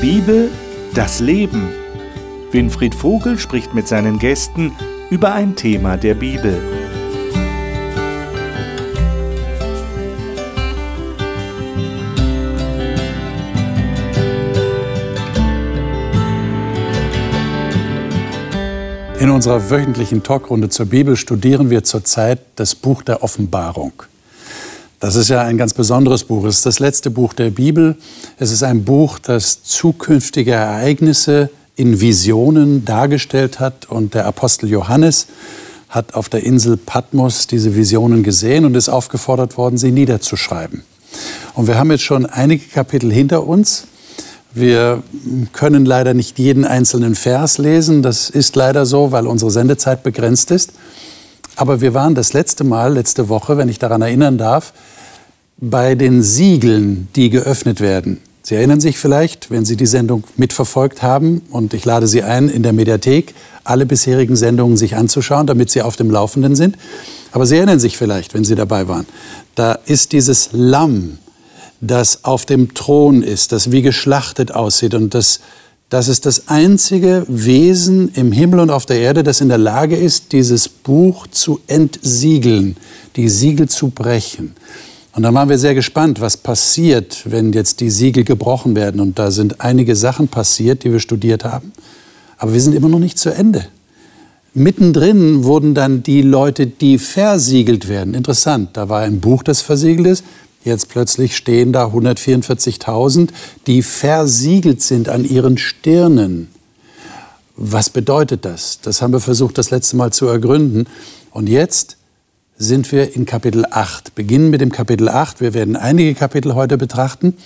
Bibel, das Leben. Winfried Vogel spricht mit seinen Gästen über ein Thema der Bibel. In unserer wöchentlichen Talkrunde zur Bibel studieren wir zurzeit das Buch der Offenbarung. Das ist ja ein ganz besonderes Buch. Es ist das letzte Buch der Bibel. Es ist ein Buch, das zukünftige Ereignisse in Visionen dargestellt hat. Und der Apostel Johannes hat auf der Insel Patmos diese Visionen gesehen und ist aufgefordert worden, sie niederzuschreiben. Und wir haben jetzt schon einige Kapitel hinter uns. Wir können leider nicht jeden einzelnen Vers lesen. Das ist leider so, weil unsere Sendezeit begrenzt ist. Aber wir waren das letzte Mal, letzte Woche, wenn ich daran erinnern darf, bei den Siegeln, die geöffnet werden. Sie erinnern sich vielleicht, wenn Sie die Sendung mitverfolgt haben, und ich lade Sie ein, in der Mediathek alle bisherigen Sendungen sich anzuschauen, damit Sie auf dem Laufenden sind. Aber Sie erinnern sich vielleicht, wenn Sie dabei waren, da ist dieses Lamm, das auf dem Thron ist, das wie geschlachtet aussieht und das das ist das einzige Wesen im Himmel und auf der Erde, das in der Lage ist, dieses Buch zu entsiegeln, die Siegel zu brechen. Und da waren wir sehr gespannt, was passiert, wenn jetzt die Siegel gebrochen werden. Und da sind einige Sachen passiert, die wir studiert haben. Aber wir sind immer noch nicht zu Ende. Mittendrin wurden dann die Leute, die versiegelt werden. Interessant, da war ein Buch, das versiegelt ist. Jetzt plötzlich stehen da 144.000, die versiegelt sind an ihren Stirnen. Was bedeutet das? Das haben wir versucht, das letzte Mal zu ergründen. Und jetzt sind wir in Kapitel 8. Beginnen mit dem Kapitel 8. Wir werden einige Kapitel heute betrachten.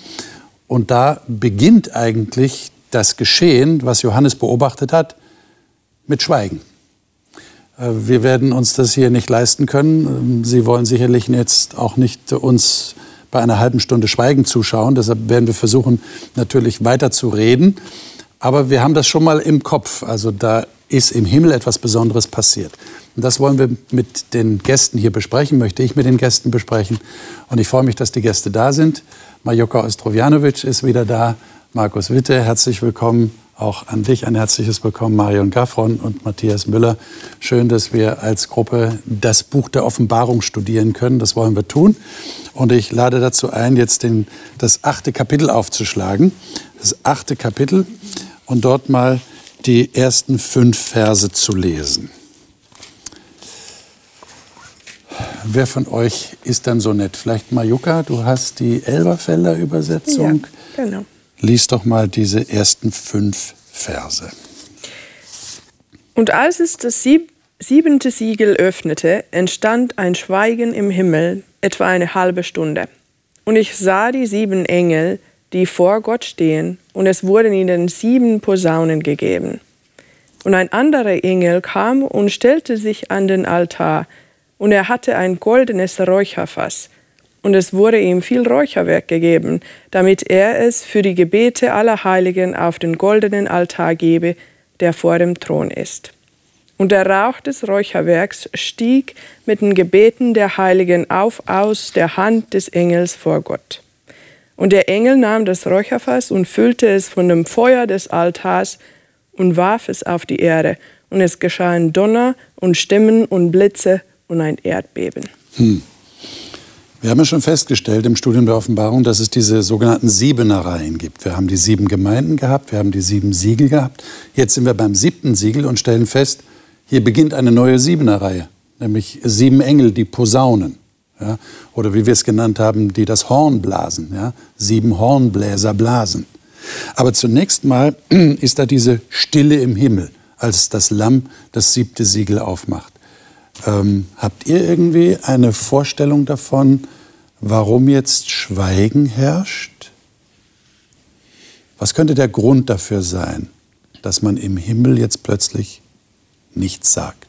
Und da beginnt eigentlich das Geschehen, was Johannes beobachtet hat, mit Schweigen. Äh, wir werden uns das hier nicht leisten können. Sie wollen sicherlich jetzt auch nicht uns bei einer halben Stunde Schweigen zuschauen. Deshalb werden wir versuchen, natürlich weiter zu reden. Aber wir haben das schon mal im Kopf. Also da ist im Himmel etwas Besonderes passiert. Und das wollen wir mit den Gästen hier besprechen, möchte ich mit den Gästen besprechen. Und ich freue mich, dass die Gäste da sind. Majoka Ostrovjanovic ist wieder da. Markus Witte, herzlich willkommen. Auch an dich ein herzliches Willkommen, Marion Gaffron und Matthias Müller. Schön, dass wir als Gruppe das Buch der Offenbarung studieren können. Das wollen wir tun. Und ich lade dazu ein, jetzt den, das achte Kapitel aufzuschlagen. Das achte Kapitel und dort mal die ersten fünf Verse zu lesen. Wer von euch ist dann so nett? Vielleicht Majuka, du hast die Elberfelder Übersetzung. Ja, genau. Lies doch mal diese ersten fünf Verse. Und als es das sieb siebente Siegel öffnete, entstand ein Schweigen im Himmel, etwa eine halbe Stunde. Und ich sah die sieben Engel, die vor Gott stehen, und es wurden ihnen sieben Posaunen gegeben. Und ein anderer Engel kam und stellte sich an den Altar, und er hatte ein goldenes Räucherfass, und es wurde ihm viel Räucherwerk gegeben, damit er es für die Gebete aller Heiligen auf den goldenen Altar gebe, der vor dem Thron ist. Und der Rauch des Räucherwerks stieg mit den Gebeten der Heiligen auf aus der Hand des Engels vor Gott. Und der Engel nahm das Räucherfass und füllte es von dem Feuer des Altars und warf es auf die Erde. Und es geschahen Donner und Stimmen und Blitze und ein Erdbeben. Hm. Wir haben ja schon festgestellt im Studium der Offenbarung, dass es diese sogenannten Siebenereien gibt. Wir haben die sieben Gemeinden gehabt, wir haben die sieben Siegel gehabt. Jetzt sind wir beim siebten Siegel und stellen fest, hier beginnt eine neue Siebenerreihe, nämlich sieben Engel, die Posaunen. Ja, oder wie wir es genannt haben, die das Horn blasen. Ja, sieben Hornbläser blasen. Aber zunächst mal ist da diese Stille im Himmel, als das Lamm das siebte Siegel aufmacht. Ähm, habt ihr irgendwie eine Vorstellung davon, warum jetzt Schweigen herrscht? Was könnte der Grund dafür sein, dass man im Himmel jetzt plötzlich nichts sagt?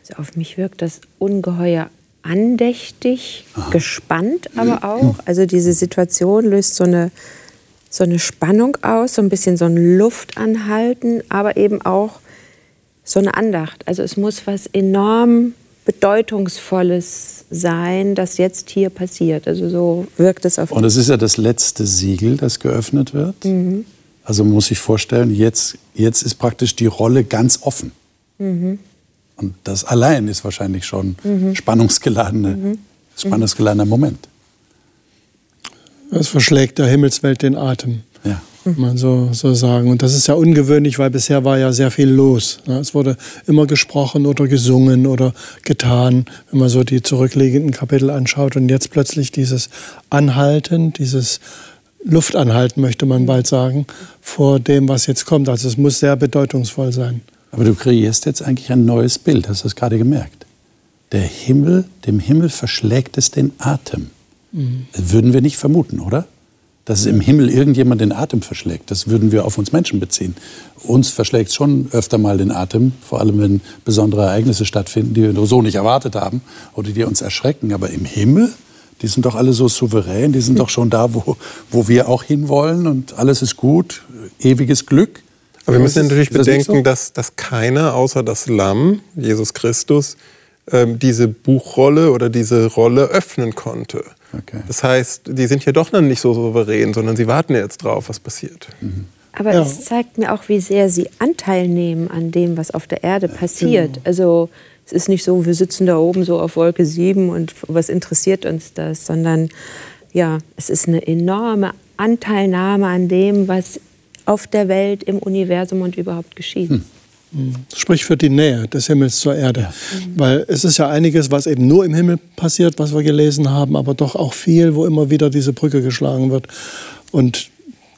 Also auf mich wirkt das ungeheuer andächtig, Aha. gespannt aber auch. Also diese Situation löst so eine, so eine Spannung aus, so ein bisschen so ein Luftanhalten, aber eben auch so eine Andacht. Also es muss was enorm bedeutungsvolles sein, das jetzt hier passiert. Also so wirkt es auf Und es ist ja das letzte Siegel, das geöffnet wird. Mhm. Also muss ich vorstellen, jetzt, jetzt ist praktisch die Rolle ganz offen. Mhm. Und das allein ist wahrscheinlich schon mhm. spannungsgeladene, mhm. spannungsgeladener Moment. Es verschlägt der Himmelswelt den Atem. Ja man so, so sagen. Und das ist ja ungewöhnlich, weil bisher war ja sehr viel los. Es wurde immer gesprochen oder gesungen oder getan, wenn man so die zurückliegenden Kapitel anschaut. Und jetzt plötzlich dieses Anhalten, dieses Luftanhalten, möchte man bald sagen, vor dem, was jetzt kommt. Also es muss sehr bedeutungsvoll sein. Aber du kreierst jetzt eigentlich ein neues Bild, hast du das gerade gemerkt? Der Himmel, dem Himmel verschlägt es den Atem. Mhm. Würden wir nicht vermuten, oder? Dass es im Himmel irgendjemand den Atem verschlägt. Das würden wir auf uns Menschen beziehen. Uns verschlägt es schon öfter mal den Atem, vor allem wenn besondere Ereignisse stattfinden, die wir so nicht erwartet haben oder die uns erschrecken. Aber im Himmel, die sind doch alle so souverän, die sind doch schon da, wo, wo wir auch hinwollen und alles ist gut, ewiges Glück. Aber wir müssen natürlich bedenken, so? dass, dass keiner außer das Lamm, Jesus Christus, ähm, diese Buchrolle oder diese Rolle öffnen konnte. Okay. Das heißt, die sind ja doch noch nicht so souverän, sondern sie warten jetzt drauf, was passiert. Mhm. Aber ja. es zeigt mir auch, wie sehr sie Anteil nehmen an dem, was auf der Erde passiert. Genau. Also es ist nicht so, wir sitzen da oben so auf Wolke 7 und was interessiert uns das, sondern ja, es ist eine enorme Anteilnahme an dem, was auf der Welt, im Universum und überhaupt geschieht. Hm. Sprich für die Nähe des Himmels zur Erde. Ja. Weil es ist ja einiges, was eben nur im Himmel passiert, was wir gelesen haben, aber doch auch viel, wo immer wieder diese Brücke geschlagen wird. Und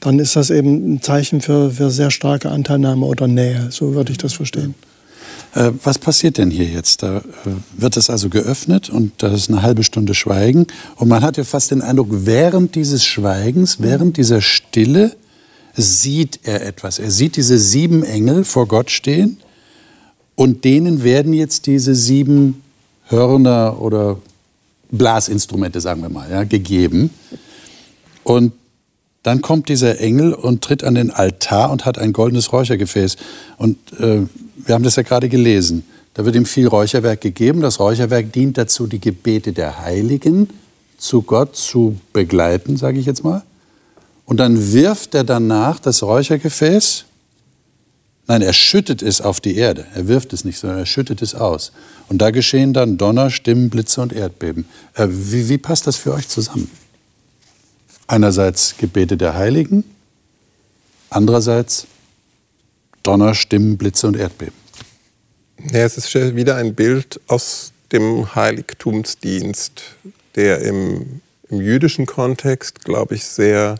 dann ist das eben ein Zeichen für, für sehr starke Anteilnahme oder Nähe. So würde ich das verstehen. Äh, was passiert denn hier jetzt? Da äh, wird es also geöffnet und da ist eine halbe Stunde Schweigen. Und man hat ja fast den Eindruck, während dieses Schweigens, während dieser Stille, sieht er etwas. Er sieht diese sieben Engel vor Gott stehen und denen werden jetzt diese sieben Hörner oder Blasinstrumente, sagen wir mal, ja, gegeben. Und dann kommt dieser Engel und tritt an den Altar und hat ein goldenes Räuchergefäß. Und äh, wir haben das ja gerade gelesen. Da wird ihm viel Räucherwerk gegeben. Das Räucherwerk dient dazu, die Gebete der Heiligen zu Gott zu begleiten, sage ich jetzt mal. Und dann wirft er danach das Räuchergefäß. Nein, er schüttet es auf die Erde. Er wirft es nicht, sondern er schüttet es aus. Und da geschehen dann Donner, Stimmen, Blitze und Erdbeben. Äh, wie, wie passt das für euch zusammen? Einerseits Gebete der Heiligen, andererseits Donner, Stimmen, Blitze und Erdbeben. Ja, es ist wieder ein Bild aus dem Heiligtumsdienst, der im, im jüdischen Kontext, glaube ich, sehr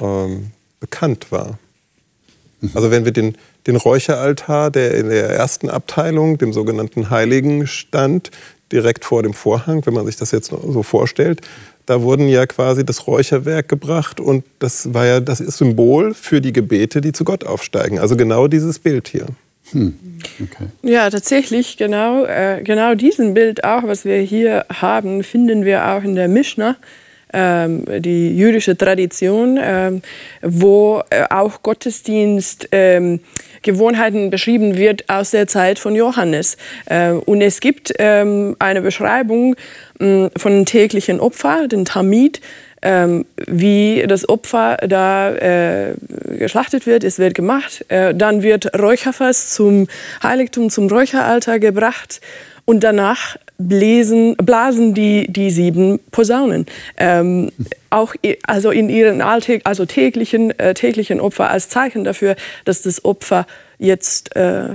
ähm, bekannt war. Mhm. Also wenn wir den, den Räucheraltar, der in der ersten Abteilung, dem sogenannten Heiligen, stand, direkt vor dem Vorhang, wenn man sich das jetzt so vorstellt, da wurden ja quasi das Räucherwerk gebracht und das war ja das Symbol für die Gebete, die zu Gott aufsteigen. Also genau dieses Bild hier. Hm. Okay. Ja, tatsächlich, genau, äh, genau diesen Bild auch, was wir hier haben, finden wir auch in der Mishnah ähm, die jüdische Tradition, ähm, wo äh, auch Gottesdienst ähm, Gewohnheiten beschrieben wird aus der Zeit von Johannes. Äh, und es gibt ähm, eine Beschreibung äh, von täglichen Opfer, den Tamid, ähm, wie das Opfer da äh, geschlachtet wird. Es wird gemacht. Äh, dann wird Räucherfass zum Heiligtum, zum Räucheraltar gebracht. Und danach bläsen, blasen die, die sieben Posaunen. Ähm, auch also in ihren Alltag, also täglichen, äh, täglichen Opfer als Zeichen dafür, dass das Opfer jetzt äh,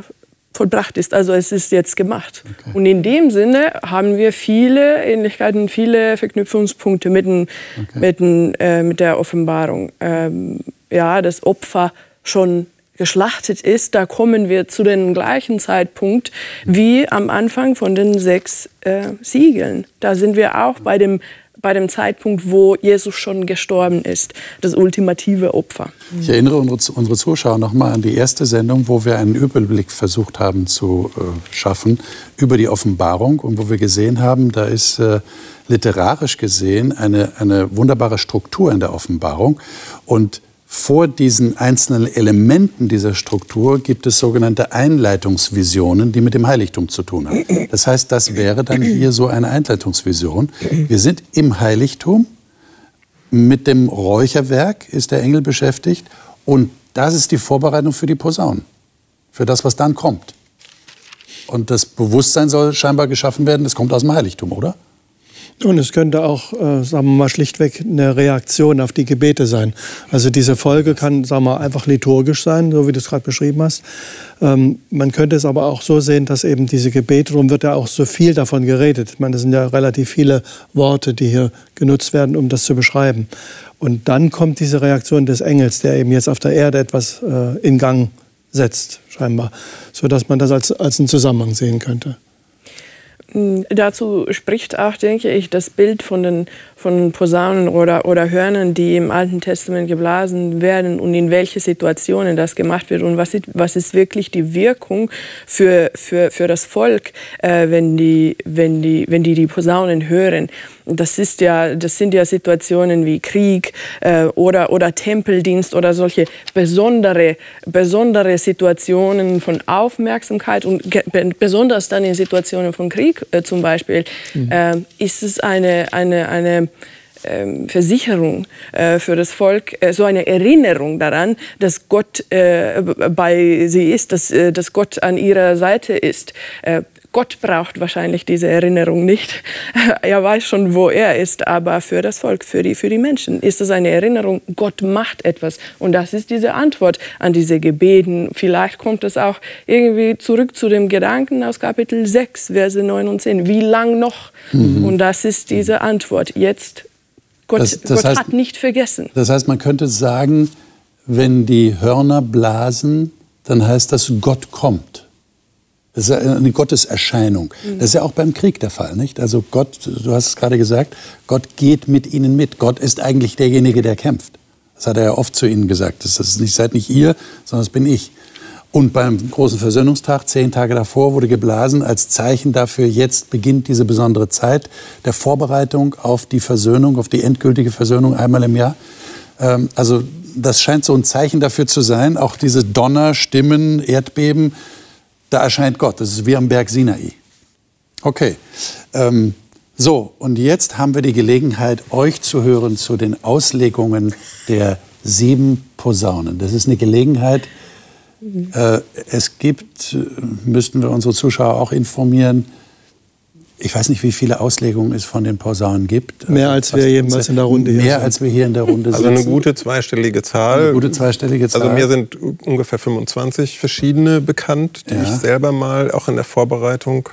vollbracht ist. Also es ist jetzt gemacht. Okay. Und in dem Sinne haben wir viele Ähnlichkeiten, viele Verknüpfungspunkte mit, den, okay. mit, den, äh, mit der Offenbarung. Ähm, ja, das Opfer schon geschlachtet ist, da kommen wir zu dem gleichen Zeitpunkt wie am Anfang von den sechs äh, Siegeln. Da sind wir auch bei dem bei dem Zeitpunkt, wo Jesus schon gestorben ist, das ultimative Opfer. Ich erinnere unsere, unsere Zuschauer noch mal an die erste Sendung, wo wir einen Überblick versucht haben zu äh, schaffen über die Offenbarung und wo wir gesehen haben, da ist äh, literarisch gesehen eine, eine wunderbare Struktur in der Offenbarung und vor diesen einzelnen Elementen dieser Struktur gibt es sogenannte Einleitungsvisionen, die mit dem Heiligtum zu tun haben. Das heißt, das wäre dann hier so eine Einleitungsvision. Wir sind im Heiligtum, mit dem Räucherwerk ist der Engel beschäftigt und das ist die Vorbereitung für die Posaunen, für das, was dann kommt. Und das Bewusstsein soll scheinbar geschaffen werden, das kommt aus dem Heiligtum, oder? Und es könnte auch, äh, sagen wir mal, schlichtweg eine Reaktion auf die Gebete sein. Also diese Folge kann, sagen wir, einfach liturgisch sein, so wie du es gerade beschrieben hast. Ähm, man könnte es aber auch so sehen, dass eben diese Gebete, darum wird ja auch so viel davon geredet. Ich meine, das sind ja relativ viele Worte, die hier genutzt werden, um das zu beschreiben. Und dann kommt diese Reaktion des Engels, der eben jetzt auf der Erde etwas äh, in Gang setzt, scheinbar, sodass man das als, als einen Zusammenhang sehen könnte. Hm, dazu spricht auch, denke ich, das Bild von den von Posaunen oder, oder Hörnern, die im Alten Testament geblasen werden und in welche Situationen das gemacht wird und was ist, was ist wirklich die Wirkung für, für, für das Volk, äh, wenn, die, wenn, die, wenn die die Posaunen hören. Das, ist ja, das sind ja Situationen wie Krieg äh, oder, oder Tempeldienst oder solche besondere, besondere Situationen von Aufmerksamkeit und besonders dann in Situationen von Krieg äh, zum Beispiel, mhm. äh, ist es eine, eine, eine ähm, Versicherung äh, für das Volk, äh, so eine Erinnerung daran, dass Gott äh, bei sie ist, dass, dass Gott an ihrer Seite ist. Gott braucht wahrscheinlich diese Erinnerung nicht. Er weiß schon, wo er ist, aber für das Volk, für die, für die Menschen ist es eine Erinnerung, Gott macht etwas. Und das ist diese Antwort an diese Gebeten. Vielleicht kommt es auch irgendwie zurück zu dem Gedanken aus Kapitel 6, Verse 9 und 10. Wie lang noch? Mhm. Und das ist diese Antwort. Jetzt Gott, das, das Gott heißt, hat nicht vergessen. Das heißt, man könnte sagen, wenn die Hörner blasen, dann heißt das, Gott kommt. Das ist eine Gotteserscheinung. Mhm. Das ist ja auch beim Krieg der Fall, nicht? Also Gott, du hast es gerade gesagt, Gott geht mit ihnen mit. Gott ist eigentlich derjenige, der kämpft. Das hat er ja oft zu ihnen gesagt. Das ist nicht, seid nicht ihr, sondern das bin ich. Und beim großen Versöhnungstag, zehn Tage davor, wurde geblasen als Zeichen dafür, jetzt beginnt diese besondere Zeit der Vorbereitung auf die Versöhnung, auf die endgültige Versöhnung einmal im Jahr. Ähm, also das scheint so ein Zeichen dafür zu sein, auch diese Donner, Stimmen, Erdbeben, da erscheint Gott. Das ist wie am Berg Sinai. Okay. Ähm, so, und jetzt haben wir die Gelegenheit, euch zu hören zu den Auslegungen der sieben Posaunen. Das ist eine Gelegenheit, äh, es gibt, äh, müssten wir unsere Zuschauer auch informieren, ich weiß nicht, wie viele Auslegungen es von den Posaunen gibt. Mehr als wir jemals in der Runde hier Mehr sind. als wir hier in der Runde also sitzen. Also eine gute zweistellige Zahl. Eine gute zweistellige Zahl. Also mir sind ungefähr 25 verschiedene bekannt, die ja. ich selber mal auch in der Vorbereitung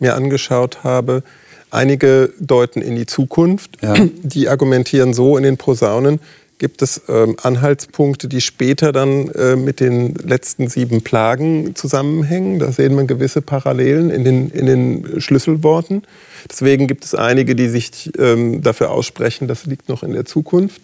mir angeschaut habe. Einige deuten in die Zukunft. Ja. Die argumentieren so in den Posaunen, gibt es ähm, Anhaltspunkte, die später dann äh, mit den letzten sieben Plagen zusammenhängen. Da sehen wir gewisse Parallelen in den, in den Schlüsselworten. Deswegen gibt es einige, die sich ähm, dafür aussprechen, das liegt noch in der Zukunft.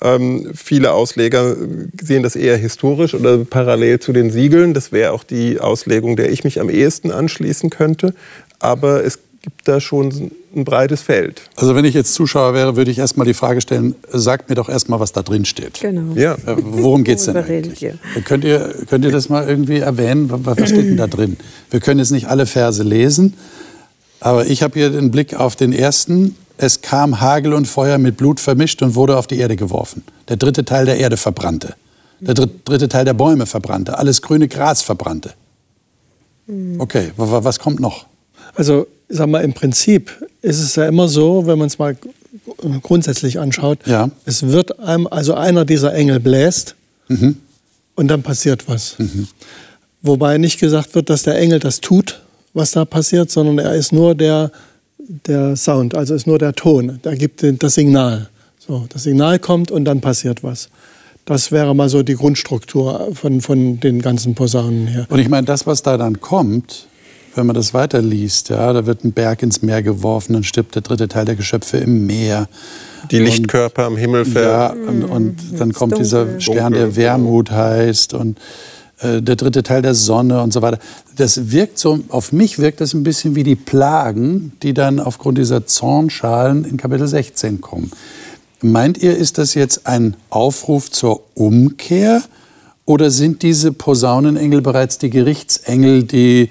Ähm, viele Ausleger sehen das eher historisch oder parallel zu den Siegeln. Das wäre auch die Auslegung, der ich mich am ehesten anschließen könnte. Aber es gibt da schon ein breites Feld. Also wenn ich jetzt Zuschauer wäre, würde ich erstmal die Frage stellen, sagt mir doch erstmal, was da drin steht. Genau. Ja. Äh, worum geht es denn eigentlich? Äh, könnt ihr, könnt ihr das mal irgendwie erwähnen? Was steht denn da drin? Wir können jetzt nicht alle Verse lesen, aber ich habe hier den Blick auf den ersten. Es kam Hagel und Feuer mit Blut vermischt und wurde auf die Erde geworfen. Der dritte Teil der Erde verbrannte. Der dritte Teil der Bäume verbrannte. Alles grüne Gras verbrannte. Hm. Okay, was kommt noch? Also sag mal, im Prinzip ist es ja immer so, wenn man es mal grundsätzlich anschaut, ja. es wird einem, also einer dieser Engel bläst mhm. und dann passiert was. Mhm. Wobei nicht gesagt wird, dass der Engel das tut, was da passiert, sondern er ist nur der, der Sound, also ist nur der Ton. Da gibt das Signal. So, das Signal kommt und dann passiert was. Das wäre mal so die Grundstruktur von, von den ganzen Posaunen her. Und ich meine, das, was da dann kommt, wenn man das weiterliest, ja, da wird ein Berg ins Meer geworfen, dann stirbt der dritte Teil der Geschöpfe im Meer. Die Lichtkörper am Himmel Ja, und, und dann kommt dunkel. dieser Stern, der Wermut heißt und äh, der dritte Teil der Sonne und so weiter. Das wirkt so, auf mich wirkt das ein bisschen wie die Plagen, die dann aufgrund dieser Zornschalen in Kapitel 16 kommen. Meint ihr, ist das jetzt ein Aufruf zur Umkehr oder sind diese Posaunenengel bereits die Gerichtsengel, die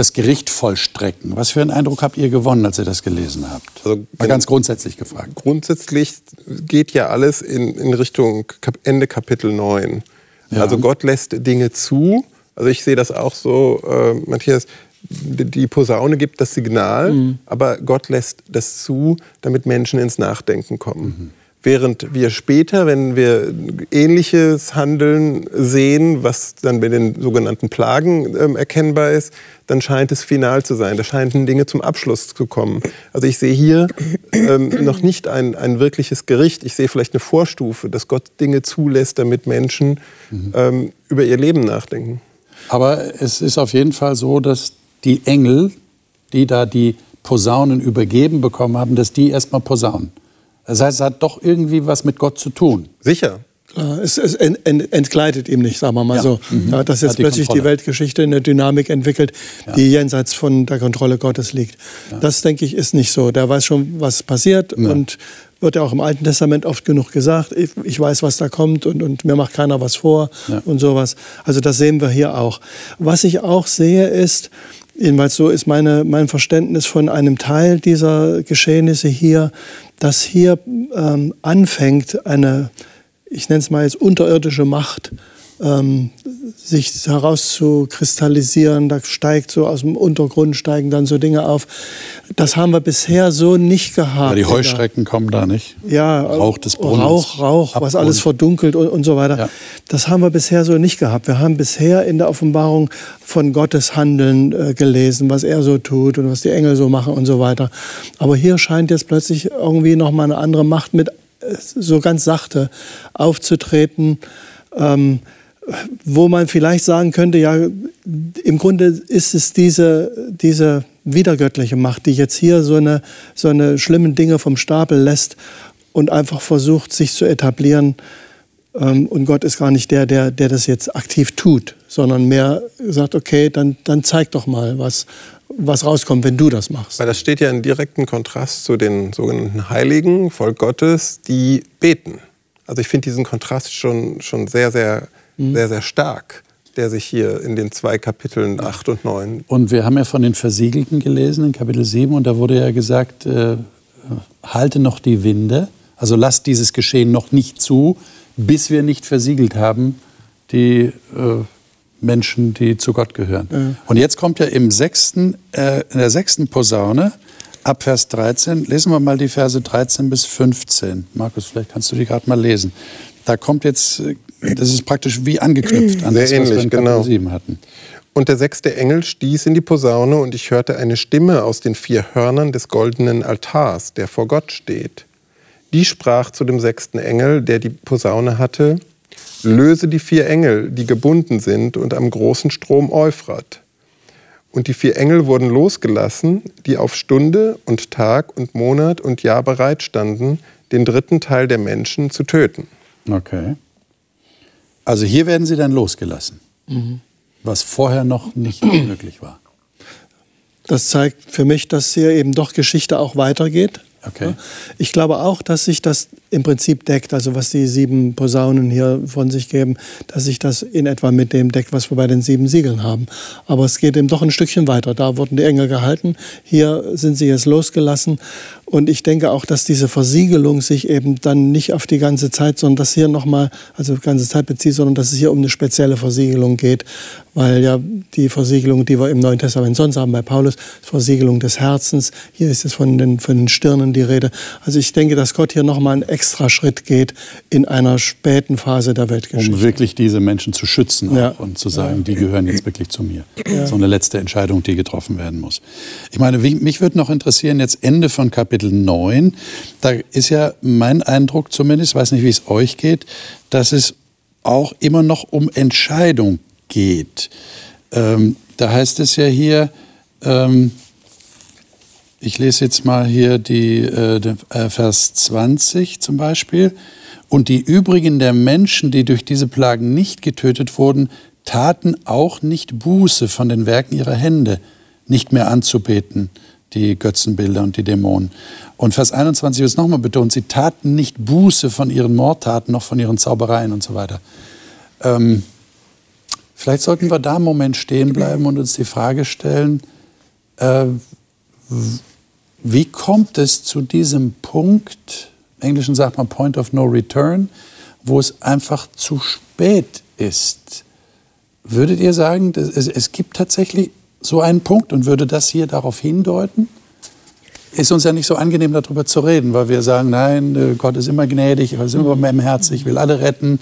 das Gericht vollstrecken? Was für einen Eindruck habt ihr gewonnen, als ihr das gelesen habt? Also, Mal ganz grundsätzlich gefragt. Grundsätzlich geht ja alles in, in Richtung Ende Kapitel 9. Ja. Also Gott lässt Dinge zu. Also ich sehe das auch so, äh, Matthias, die Posaune gibt das Signal, mhm. aber Gott lässt das zu, damit Menschen ins Nachdenken kommen. Mhm. Während wir später, wenn wir ähnliches Handeln sehen, was dann bei den sogenannten Plagen äh, erkennbar ist, dann scheint es final zu sein. Da scheinen Dinge zum Abschluss zu kommen. Also ich sehe hier ähm, noch nicht ein, ein wirkliches Gericht. Ich sehe vielleicht eine Vorstufe, dass Gott Dinge zulässt, damit Menschen mhm. ähm, über ihr Leben nachdenken. Aber es ist auf jeden Fall so, dass die Engel, die da die Posaunen übergeben bekommen haben, dass die erstmal posaunen. Das heißt, es hat doch irgendwie was mit Gott zu tun. Sicher. Es, es ent, ent, entkleidet ihm nicht, sagen wir mal ja. so. Mhm. Ja, dass jetzt die plötzlich Kontrolle. die Weltgeschichte eine Dynamik entwickelt, ja. die jenseits von der Kontrolle Gottes liegt. Das, denke ich, ist nicht so. Der weiß schon, was passiert und wird ja auch im Alten Testament oft genug gesagt, ich, ich weiß, was da kommt und, und, mir macht keiner was vor und sowas. Also das sehen wir hier auch. Was ich auch sehe, ist, Jedenfalls so ist meine, mein Verständnis von einem Teil dieser Geschehnisse hier, dass hier ähm, anfängt eine, ich nenne es mal jetzt unterirdische Macht, ähm, sich herauszukristallisieren. Da steigt so aus dem Untergrund steigen dann so Dinge auf. Das haben wir bisher so nicht gehabt. Ja, die Heuschrecken kommen da nicht. Ja, Rauch des Brunnens. Rauch, Rauch, Abgrund. was alles verdunkelt und, und so weiter. Ja. Das haben wir bisher so nicht gehabt. Wir haben bisher in der Offenbarung von Gottes Handeln äh, gelesen, was er so tut und was die Engel so machen und so weiter. Aber hier scheint jetzt plötzlich irgendwie noch mal eine andere Macht mit äh, so ganz sachte aufzutreten. Ähm, wo man vielleicht sagen könnte, ja, im Grunde ist es diese, diese wiedergöttliche Macht, die jetzt hier so eine, so eine schlimmen Dinge vom Stapel lässt und einfach versucht, sich zu etablieren. Ähm, und Gott ist gar nicht der, der, der das jetzt aktiv tut, sondern mehr sagt, okay, dann, dann zeig doch mal, was, was rauskommt, wenn du das machst. Weil das steht ja in direktem Kontrast zu den sogenannten Heiligen, Volk Gottes, die beten. Also ich finde diesen Kontrast schon, schon sehr, sehr mhm. sehr, sehr stark, der sich hier in den zwei Kapiteln 8 und 9. Und wir haben ja von den Versiegelten gelesen in Kapitel 7 und da wurde ja gesagt, äh, halte noch die Winde, also lass dieses Geschehen noch nicht zu, bis wir nicht versiegelt haben, die äh, Menschen, die zu Gott gehören. Mhm. Und jetzt kommt ja im sechsten, äh, in der sechsten Posaune, ab Vers 13, lesen wir mal die Verse 13 bis 15. Markus, vielleicht kannst du die gerade mal lesen. Da kommt jetzt äh, das ist praktisch wie angeknüpft an Sehr das, ähnlich, was wir in genau. 7 hatten. Und der sechste Engel stieß in die Posaune und ich hörte eine Stimme aus den vier Hörnern des goldenen Altars, der vor Gott steht. Die sprach zu dem sechsten Engel, der die Posaune hatte, löse die vier Engel, die gebunden sind und am großen Strom Euphrat. Und die vier Engel wurden losgelassen, die auf Stunde und Tag und Monat und Jahr bereit standen, den dritten Teil der Menschen zu töten. Okay. Also hier werden sie dann losgelassen, mhm. was vorher noch nicht möglich war. Das zeigt für mich, dass hier eben doch Geschichte auch weitergeht. Okay. Ich glaube auch, dass sich das im Prinzip deckt, also was die sieben Posaunen hier von sich geben, dass sich das in etwa mit dem deckt, was wir bei den sieben Siegeln haben. Aber es geht eben doch ein Stückchen weiter. Da wurden die Engel gehalten, hier sind sie jetzt losgelassen. Und ich denke auch, dass diese Versiegelung sich eben dann nicht auf die ganze Zeit, sondern dass hier nochmal, also ganze Zeit bezieht, sondern dass es hier um eine spezielle Versiegelung geht, weil ja die Versiegelung, die wir im Neuen Testament sonst haben bei Paulus, Versiegelung des Herzens, hier ist es von den, von den Stirnen die Rede. Also ich denke, dass Gott hier nochmal einen extra Schritt geht in einer späten Phase der Weltgeschichte. Um wirklich diese Menschen zu schützen ja. und zu sagen, die gehören jetzt wirklich zu mir. Ja. So eine letzte Entscheidung, die getroffen werden muss. Ich meine, mich würde noch interessieren, jetzt Ende von Kapitel Kapitel 9, da ist ja mein Eindruck zumindest, weiß nicht, wie es euch geht, dass es auch immer noch um Entscheidung geht. Ähm, da heißt es ja hier, ähm, ich lese jetzt mal hier die, äh, den, äh, Vers 20 zum Beispiel. Und die übrigen der Menschen, die durch diese Plagen nicht getötet wurden, taten auch nicht Buße von den Werken ihrer Hände, nicht mehr anzubeten, die Götzenbilder und die Dämonen. Und Vers 21 wird es nochmal betont, sie taten nicht Buße von ihren Mordtaten, noch von ihren Zaubereien und so weiter. Ähm, vielleicht sollten wir da einen Moment stehen bleiben und uns die Frage stellen, äh, wie kommt es zu diesem Punkt, im Englischen sagt man Point of No Return, wo es einfach zu spät ist? Würdet ihr sagen, es, es gibt tatsächlich so einen Punkt und würde das hier darauf hindeuten? Ist uns ja nicht so angenehm, darüber zu reden, weil wir sagen, nein, äh, Gott ist immer gnädig, er ist immer barmherzig, will alle retten.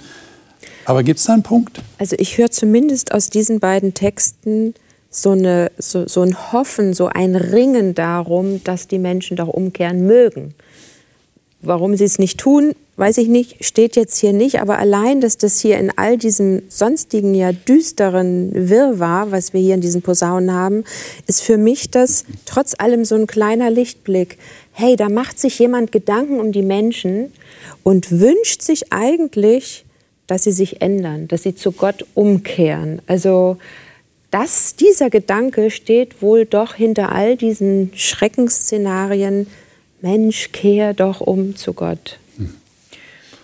Aber gibt es da einen Punkt? Also ich höre zumindest aus diesen beiden Texten so, eine, so, so ein Hoffen, so ein Ringen darum, dass die Menschen doch umkehren mögen. Warum sie es nicht tun, weiß ich nicht, steht jetzt hier nicht, aber allein, dass das hier in all diesem sonstigen, ja düsteren Wirrwarr, was wir hier in diesen Posaunen haben, ist für mich das trotz allem so ein kleiner Lichtblick. Hey, da macht sich jemand Gedanken um die Menschen und wünscht sich eigentlich, dass sie sich ändern, dass sie zu Gott umkehren. Also das, dieser Gedanke steht wohl doch hinter all diesen Schreckensszenarien. Mensch, kehr doch um zu Gott.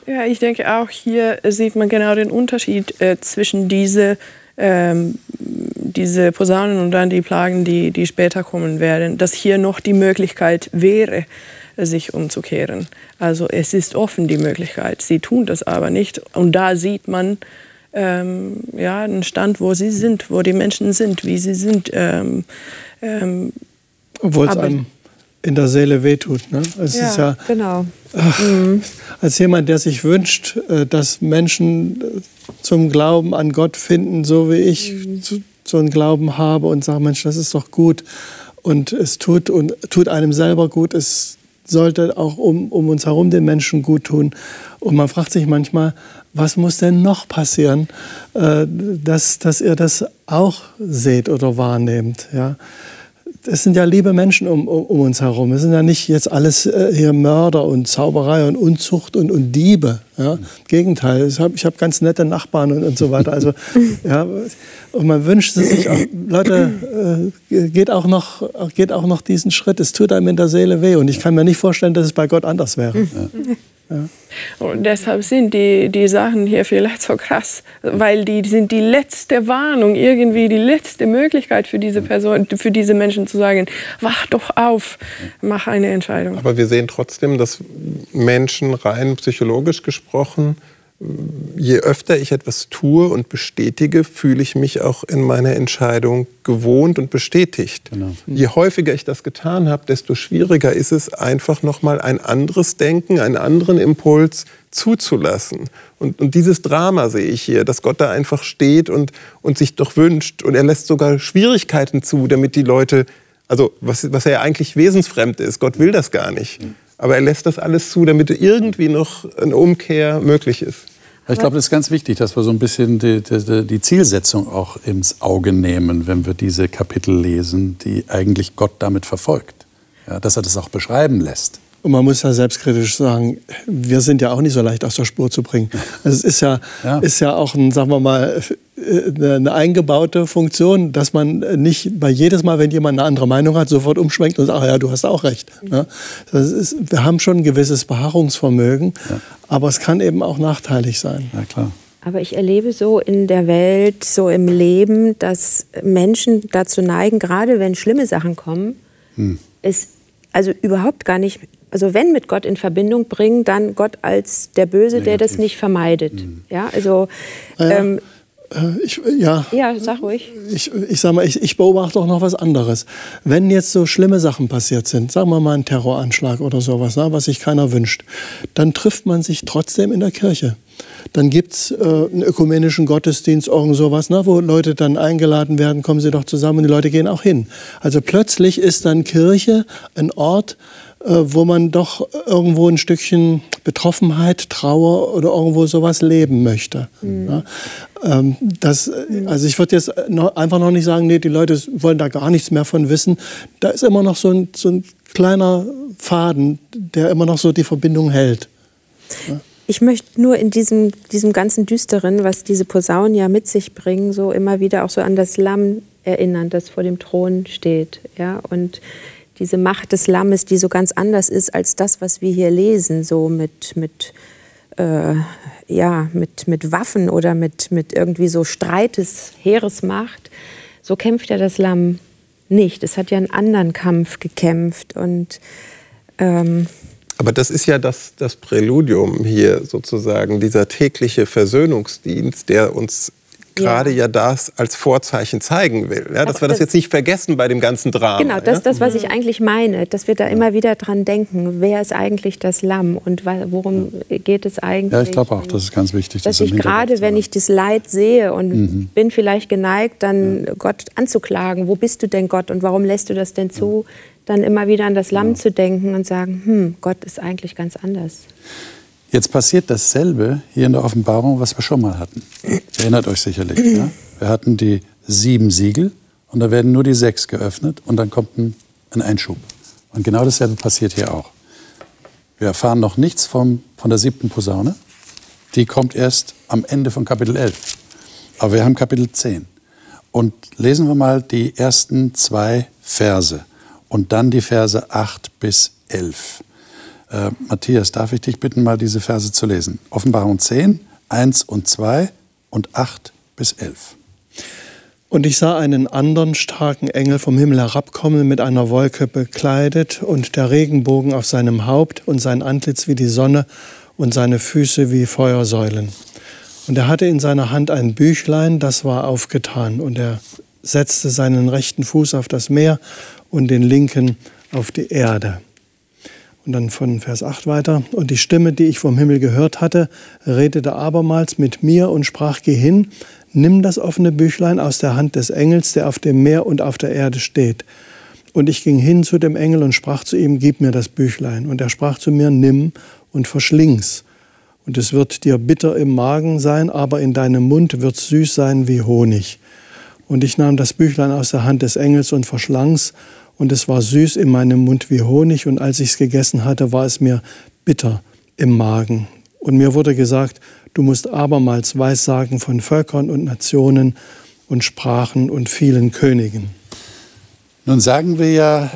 Ja, ich denke auch hier sieht man genau den Unterschied äh, zwischen diese, ähm, diese Posaunen und dann die Plagen, die, die später kommen werden, dass hier noch die Möglichkeit wäre, sich umzukehren. Also es ist offen die Möglichkeit. Sie tun das aber nicht. Und da sieht man, ähm, ja, einen Stand, wo sie sind, wo die Menschen sind, wie sie sind. Ähm, ähm, Obwohl es einem in der Seele wehtut. Ne? Es ja, ist ja, genau. Ach, mhm. Als jemand, der sich wünscht, äh, dass Menschen äh, zum Glauben an Gott finden, so wie ich mhm. so einen Glauben habe und sage, Mensch, das ist doch gut und es tut, und tut einem selber gut, es sollte auch um, um uns herum den Menschen gut tun. Und man fragt sich manchmal, was muss denn noch passieren, äh, dass, dass ihr das auch seht oder wahrnehmt. Ja? Es sind ja liebe Menschen um, um, um uns herum. Es sind ja nicht jetzt alles äh, hier Mörder und Zauberei und Unzucht und, und Diebe. Ja? Gegenteil, ich habe hab ganz nette Nachbarn und, und so weiter. Also, ja, und man wünscht sich, auch, Leute, äh, geht, auch noch, geht auch noch diesen Schritt. Es tut einem in der Seele weh. Und ich kann mir nicht vorstellen, dass es bei Gott anders wäre. Ja. Und deshalb sind die, die Sachen hier vielleicht so krass, weil die sind die letzte Warnung, irgendwie die letzte Möglichkeit für diese Person, für diese Menschen zu sagen, wach doch auf, mach eine Entscheidung. Aber wir sehen trotzdem, dass Menschen rein psychologisch gesprochen je öfter ich etwas tue und bestätige, fühle ich mich auch in meiner Entscheidung gewohnt und bestätigt. Genau. Je häufiger ich das getan habe, desto schwieriger ist es einfach nochmal ein anderes Denken, einen anderen Impuls zuzulassen. Und, und, dieses Drama sehe ich hier, dass Gott da einfach steht und, und sich doch wünscht. Und er lässt sogar Schwierigkeiten zu, damit die Leute, also was, was er ja eigentlich wesensfremd ist, Gott will das gar nicht. Mhm. Aber er lässt das alles zu, damit irgendwie noch eine Umkehr möglich ist. Ich glaube, das ist ganz wichtig, dass wir so ein bisschen die, die, die, Zielsetzung auch ins Auge nehmen, wenn wir diese Kapitel lesen, die eigentlich Gott damit verfolgt. Ja, dass er das auch beschreiben lässt. Und man muss ja selbstkritisch sagen, wir sind ja auch nicht so leicht aus der Spur zu bringen. Also es ist ja, ja. ist ja auch ein, sagen wir mal, eine eingebaute Funktion, dass man nicht bei jedes Mal, wenn jemand eine andere Meinung hat, sofort umschwenkt und sagt, ja, du hast auch recht. Ja. Ist, wir haben schon ein gewisses Beharrungsvermögen, ja. aber es kann eben auch nachteilig sein. Ja, klar. Aber ich erlebe so in der Welt, so im Leben, dass Menschen dazu neigen, gerade wenn schlimme Sachen kommen, hm. es also überhaupt gar nicht also wenn mit Gott in Verbindung bringen, dann Gott als der Böse, Negativ. der das nicht vermeidet. Mhm. Ja, also ja, ähm, äh, ich, ja. ja, sag ruhig. Ich, ich sag mal, ich, ich, beobachte auch noch was anderes. Wenn jetzt so schlimme Sachen passiert sind, sagen wir mal ein Terroranschlag oder sowas, na, was sich keiner wünscht, dann trifft man sich trotzdem in der Kirche. Dann gibt es äh, einen ökumenischen Gottesdienst, irgend sowas, na, wo Leute dann eingeladen werden, kommen sie doch zusammen und die Leute gehen auch hin. Also plötzlich ist dann Kirche ein Ort, äh, wo man doch irgendwo ein Stückchen Betroffenheit, Trauer oder irgendwo sowas leben möchte. Mhm. Ja, ähm, das, also ich würde jetzt noch, einfach noch nicht sagen, nee, die Leute wollen da gar nichts mehr von wissen. Da ist immer noch so ein, so ein kleiner Faden, der immer noch so die Verbindung hält. Ja. Ich möchte nur in diesem, diesem ganzen Düsteren, was diese Posaunen ja mit sich bringen, so immer wieder auch so an das Lamm erinnern, das vor dem Thron steht. Ja? Und diese Macht des Lammes, die so ganz anders ist als das, was wir hier lesen, so mit, mit, äh, ja, mit, mit Waffen oder mit, mit irgendwie so Streites, Heeresmacht. So kämpft ja das Lamm nicht. Es hat ja einen anderen Kampf gekämpft und ähm, aber das ist ja das, das Präludium hier sozusagen, dieser tägliche Versöhnungsdienst, der uns gerade ja. ja. das als Vorzeichen zeigen will. Ja, dass wir das, das, jetzt nicht vergessen bei dem ganzen Drama. Genau, das ist ja? das, was ich eigentlich meine, dass wir da immer wieder dran denken, wer ist eigentlich das Lamm und worum geht es eigentlich? Ja, ich glaube auch, das ist ganz wichtig. Dass das ich gerade, wenn ich das Leid sehe und mhm. bin vielleicht geneigt, dann Gott anzuklagen, wo bist du denn Gott und warum lässt du das denn zu, dann immer wieder an das Lamm zu denken und sagen, hm, Gott ist eigentlich ganz anders. Jetzt passiert dasselbe hier in der Offenbarung, was wir schon mal hatten. Erinnert euch sicherlich. Ja? Wir hatten die sieben Siegel und da werden nur die sechs geöffnet und dann kommt ein, ein Einschub. Und genau dasselbe passiert hier auch. Wir erfahren noch nichts vom, von der siebten Posaune. Die kommt erst am Ende von Kapitel 11. Aber wir haben Kapitel 10. Und lesen wir mal die ersten zwei Verse und dann die Verse 8 bis 11. Äh, Matthias, darf ich dich bitten, mal diese Verse zu lesen? Offenbarung 10, 1 und 2 und 8 bis 11. Und ich sah einen anderen starken Engel vom Himmel herabkommen, mit einer Wolke bekleidet und der Regenbogen auf seinem Haupt und sein Antlitz wie die Sonne und seine Füße wie Feuersäulen. Und er hatte in seiner Hand ein Büchlein, das war aufgetan, und er setzte seinen rechten Fuß auf das Meer und den linken auf die Erde. Und dann von Vers 8 weiter. Und die Stimme, die ich vom Himmel gehört hatte, redete abermals mit mir und sprach, geh hin, nimm das offene Büchlein aus der Hand des Engels, der auf dem Meer und auf der Erde steht. Und ich ging hin zu dem Engel und sprach zu ihm, gib mir das Büchlein. Und er sprach zu mir, nimm und verschling's. Und es wird dir bitter im Magen sein, aber in deinem Mund wird süß sein wie Honig. Und ich nahm das Büchlein aus der Hand des Engels und verschlang's und es war süß in meinem Mund wie Honig und als ich es gegessen hatte, war es mir bitter im Magen. Und mir wurde gesagt, du musst abermals Weissagen von Völkern und Nationen und Sprachen und vielen Königen. Nun sagen wir ja,